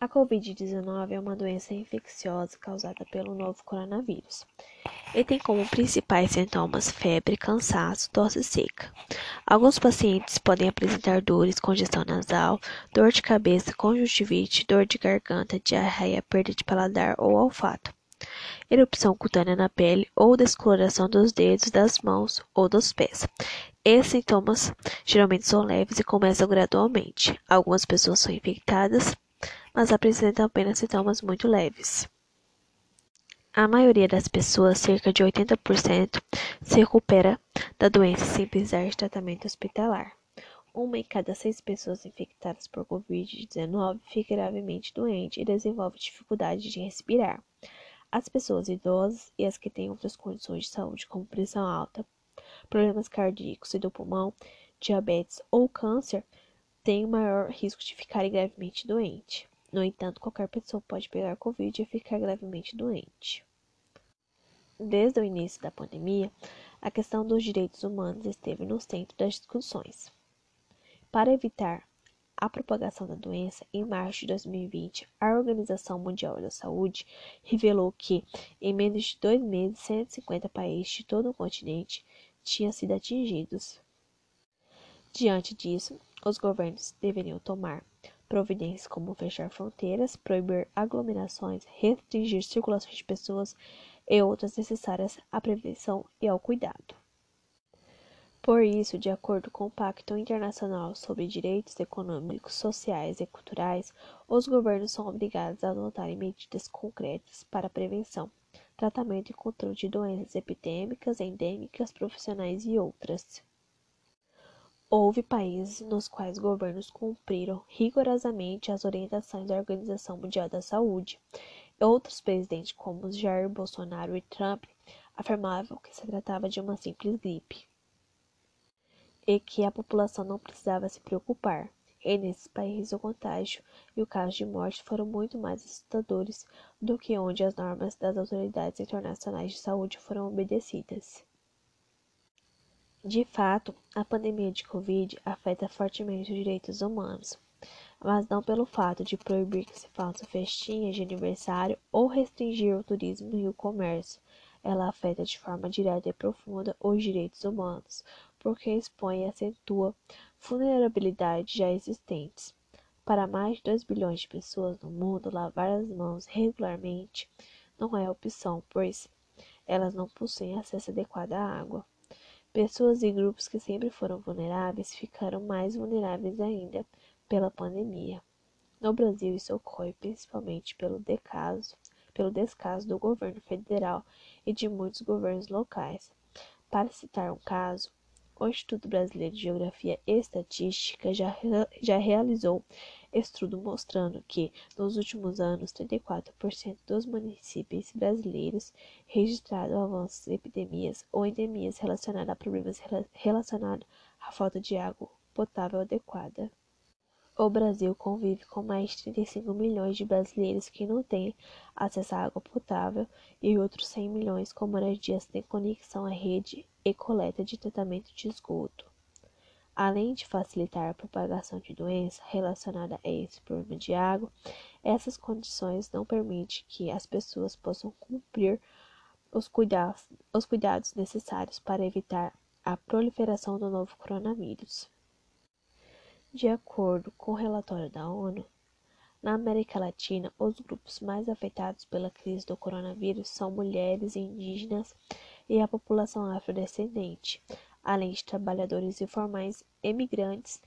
A Covid-19 é uma doença infecciosa causada pelo novo coronavírus e tem como principais sintomas febre, cansaço, tosse seca. Alguns pacientes podem apresentar dores, congestão nasal, dor de cabeça, conjuntivite, dor de garganta, diarreia, perda de paladar ou olfato, erupção cutânea na pele ou descoloração dos dedos, das mãos ou dos pés. Esses sintomas geralmente são leves e começam gradualmente. Algumas pessoas são infectadas, mas apresentam apenas sintomas muito leves. A maioria das pessoas, cerca de 80%, se recupera da doença sem precisar de tratamento hospitalar. Uma em cada seis pessoas infectadas por Covid-19 fica gravemente doente e desenvolve dificuldade de respirar. As pessoas idosas e as que têm outras condições de saúde, como pressão alta, problemas cardíacos e do pulmão, diabetes ou câncer, têm maior risco de ficarem gravemente doentes. No entanto, qualquer pessoa pode pegar Covid e ficar gravemente doente. Desde o início da pandemia, a questão dos direitos humanos esteve no centro das discussões. Para evitar a propagação da doença, em março de 2020, a Organização Mundial da Saúde revelou que, em menos de dois meses, 150 países de todo o continente tinham sido atingidos. Diante disso, os governos deveriam tomar providências como fechar fronteiras, proibir aglomerações, restringir circulação de pessoas e outras necessárias à prevenção e ao cuidado. Por isso, de acordo com o Pacto Internacional sobre Direitos Econômicos, Sociais e Culturais, os governos são obrigados a adotarem medidas concretas para a prevenção, tratamento e controle de doenças epidêmicas, endêmicas, profissionais e outras. Houve países nos quais governos cumpriram rigorosamente as orientações da Organização Mundial da Saúde. Outros presidentes, como Jair Bolsonaro e Trump, afirmavam que se tratava de uma simples gripe e que a população não precisava se preocupar. E nesses países o contágio e o caso de morte foram muito mais assustadores do que onde as normas das autoridades internacionais de saúde foram obedecidas. De fato, a pandemia de Covid afeta fortemente os direitos humanos, mas não pelo fato de proibir que se façam festinhas de aniversário ou restringir o turismo e o comércio. Ela afeta de forma direta e profunda os direitos humanos, porque expõe e acentua vulnerabilidades já existentes. Para mais de 2 bilhões de pessoas no mundo, lavar as mãos regularmente não é opção, pois elas não possuem acesso adequado à água. Pessoas e grupos que sempre foram vulneráveis ficaram mais vulneráveis ainda pela pandemia. No Brasil, isso ocorre principalmente pelo descaso, pelo descaso do governo federal e de muitos governos locais. Para citar um caso, o Instituto Brasileiro de Geografia e Estatística já, já realizou estudo mostrando que, nos últimos anos, 34% dos municípios brasileiros registraram avanços em epidemias ou endemias relacionadas a problemas relacionados à falta de água potável adequada. O Brasil convive com mais de 35 milhões de brasileiros que não têm acesso à água potável e outros 100 milhões com moradias sem conexão à rede e coleta de tratamento de esgoto. Além de facilitar a propagação de doenças relacionadas a esse problema de água, essas condições não permitem que as pessoas possam cumprir os cuidados, os cuidados necessários para evitar a proliferação do novo coronavírus. De acordo com o relatório da ONU, na América Latina, os grupos mais afetados pela crise do coronavírus são mulheres indígenas e a população afrodescendente, além de trabalhadores informais e migrantes.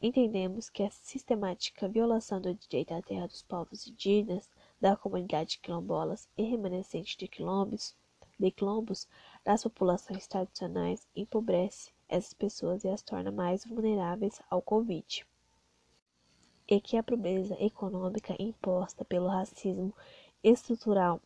Entendemos que a sistemática violação do direito à terra dos povos indígenas, da comunidade quilombolas e remanescente de quilombos, de quilombos das populações tradicionais empobrece essas pessoas e as torna mais vulneráveis ao Covid. E que a pobreza econômica imposta pelo racismo estrutural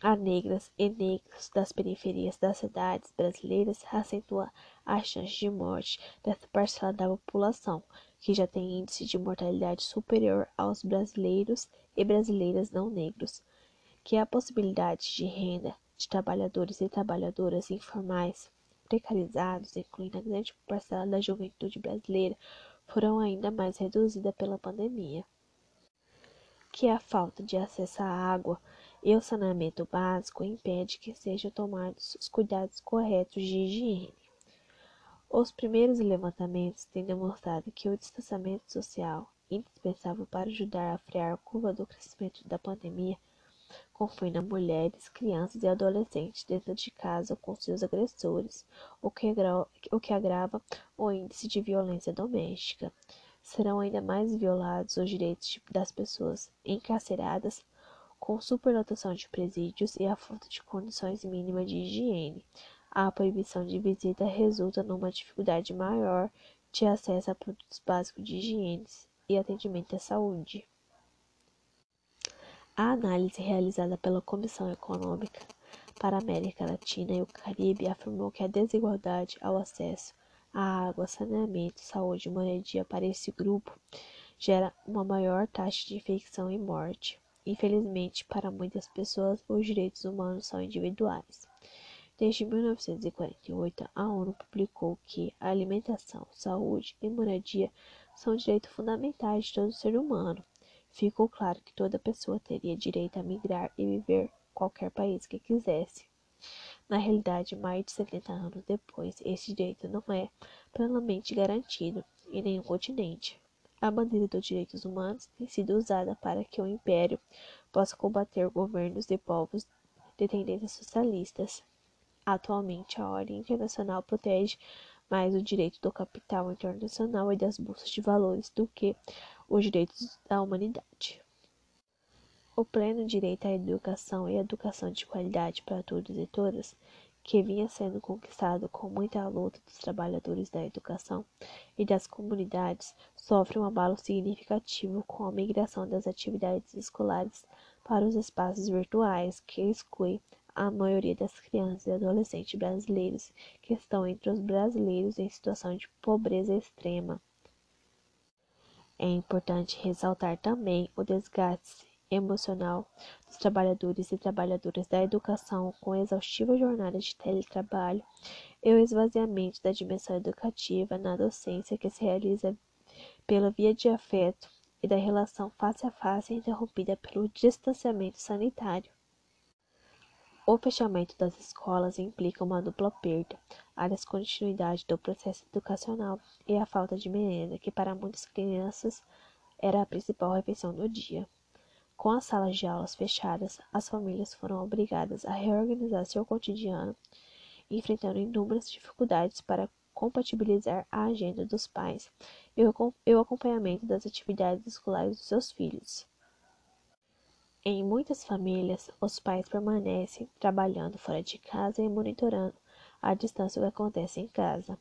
a negras e negros das periferias das cidades brasileiras acentua as chances de morte dessa parcela da população, que já tem índice de mortalidade superior aos brasileiros e brasileiras não negros, que a possibilidade de renda de trabalhadores e trabalhadoras informais precarizados, incluindo a grande parcela da juventude brasileira, foram ainda mais reduzidas pela pandemia. que a falta de acesso à água e ao saneamento básico impede que sejam tomados os cuidados corretos de higiene. Os primeiros levantamentos têm demonstrado que o distanciamento social, indispensável para ajudar a frear a curva do crescimento da pandemia, confina mulheres, crianças e adolescentes dentro de casa com seus agressores, o que, o que agrava o índice de violência doméstica. Serão ainda mais violados os direitos das pessoas encarceradas com superlotação de presídios e a falta de condições mínimas de higiene. A proibição de visita resulta numa dificuldade maior de acesso a produtos básicos de higiene e atendimento à saúde. A análise realizada pela Comissão Econômica para a América Latina e o Caribe afirmou que a desigualdade ao acesso à água, saneamento, saúde e moradia para esse grupo gera uma maior taxa de infecção e morte. Infelizmente, para muitas pessoas, os direitos humanos são individuais. Desde 1948, a ONU publicou que a alimentação, saúde e moradia são direitos fundamentais de todo ser humano. Ficou claro que toda pessoa teria direito a migrar e viver qualquer país que quisesse. Na realidade, mais de 70 anos depois, esse direito não é plenamente garantido em nenhum continente. A bandeira dos direitos humanos tem sido usada para que o império possa combater governos de povos de tendências socialistas. Atualmente, a ordem internacional protege mais o direito do capital internacional e das bolsas de valores do que os direitos da humanidade. O pleno direito à educação e educação de qualidade para todos e todas que vinha sendo conquistado com muita luta dos trabalhadores da educação e das comunidades, sofre um abalo significativo com a migração das atividades escolares para os espaços virtuais, que exclui a maioria das crianças e adolescentes brasileiros que estão entre os brasileiros em situação de pobreza extrema. É importante ressaltar também o desgaste emocional dos trabalhadores e trabalhadoras da educação com exaustiva jornada de teletrabalho e o esvaziamento da dimensão educativa na docência que se realiza pela via de afeto e da relação face a face interrompida pelo distanciamento sanitário. O fechamento das escolas implica uma dupla perda, a descontinuidade do processo educacional e a falta de merenda, que para muitas crianças era a principal refeição do dia. Com as salas de aulas fechadas, as famílias foram obrigadas a reorganizar seu cotidiano, enfrentando inúmeras dificuldades para compatibilizar a agenda dos pais e o acompanhamento das atividades escolares dos seus filhos. Em muitas famílias, os pais permanecem trabalhando fora de casa e monitorando a distância o que acontece em casa.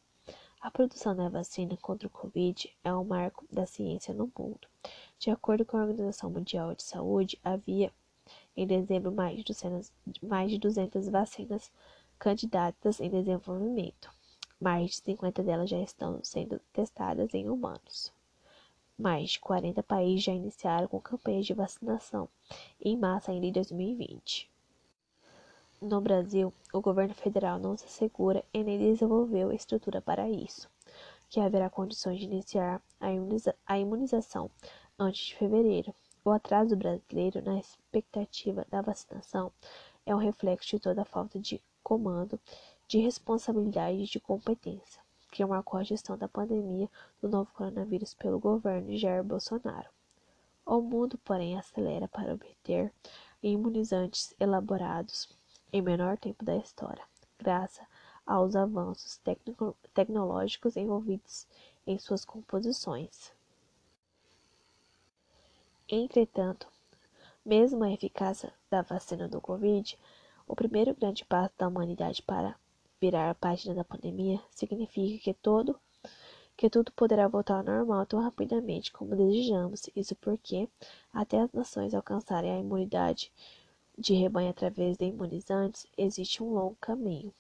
A produção da vacina contra o Covid é um marco da ciência no mundo. De acordo com a Organização Mundial de Saúde, havia em dezembro mais de 200, mais de 200 vacinas candidatas em desenvolvimento. Mais de 50 delas já estão sendo testadas em humanos. Mais de 40 países já iniciaram com campanhas de vacinação em massa ainda em 2020. No Brasil, o governo federal não se assegura e nem desenvolveu estrutura para isso, que haverá condições de iniciar a imunização antes de fevereiro. O atraso brasileiro na expectativa da vacinação é um reflexo de toda a falta de comando, de responsabilidade e de competência que marcou a gestão da pandemia do novo coronavírus pelo governo Jair Bolsonaro. O mundo, porém, acelera para obter imunizantes elaborados em menor tempo da história, graças aos avanços tecnológicos envolvidos em suas composições. Entretanto, mesmo a eficácia da vacina do Covid, o primeiro grande passo da humanidade para virar a página da pandemia significa que todo que tudo poderá voltar ao normal tão rapidamente como desejamos. Isso porque, até as nações alcançarem a imunidade de rebanho através de imunizantes, existe um longo caminho.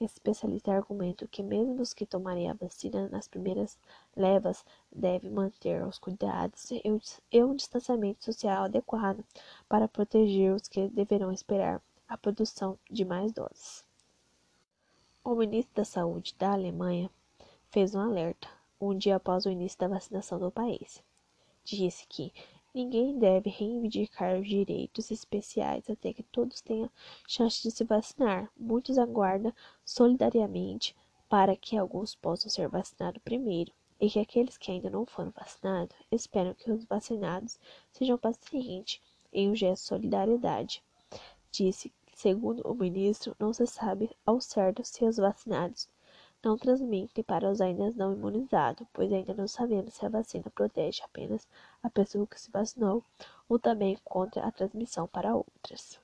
Especialistas argumentam que mesmo os que tomarem a vacina nas primeiras levas devem manter os cuidados e um distanciamento social adequado para proteger os que deverão esperar a produção de mais doses. O ministro da Saúde da Alemanha fez um alerta um dia após o início da vacinação do país. Disse que Ninguém deve reivindicar direitos especiais até que todos tenham chance de se vacinar. Muitos aguardam solidariamente para que alguns possam ser vacinados primeiro e que aqueles que ainda não foram vacinados esperam que os vacinados sejam pacientes em um gesto de solidariedade. Disse segundo o ministro, não se sabe ao certo se os vacinados não transmitem para os ainda não imunizados, pois ainda não sabemos se a vacina protege apenas a pessoa que se vacinou ou também contra a transmissão para outras.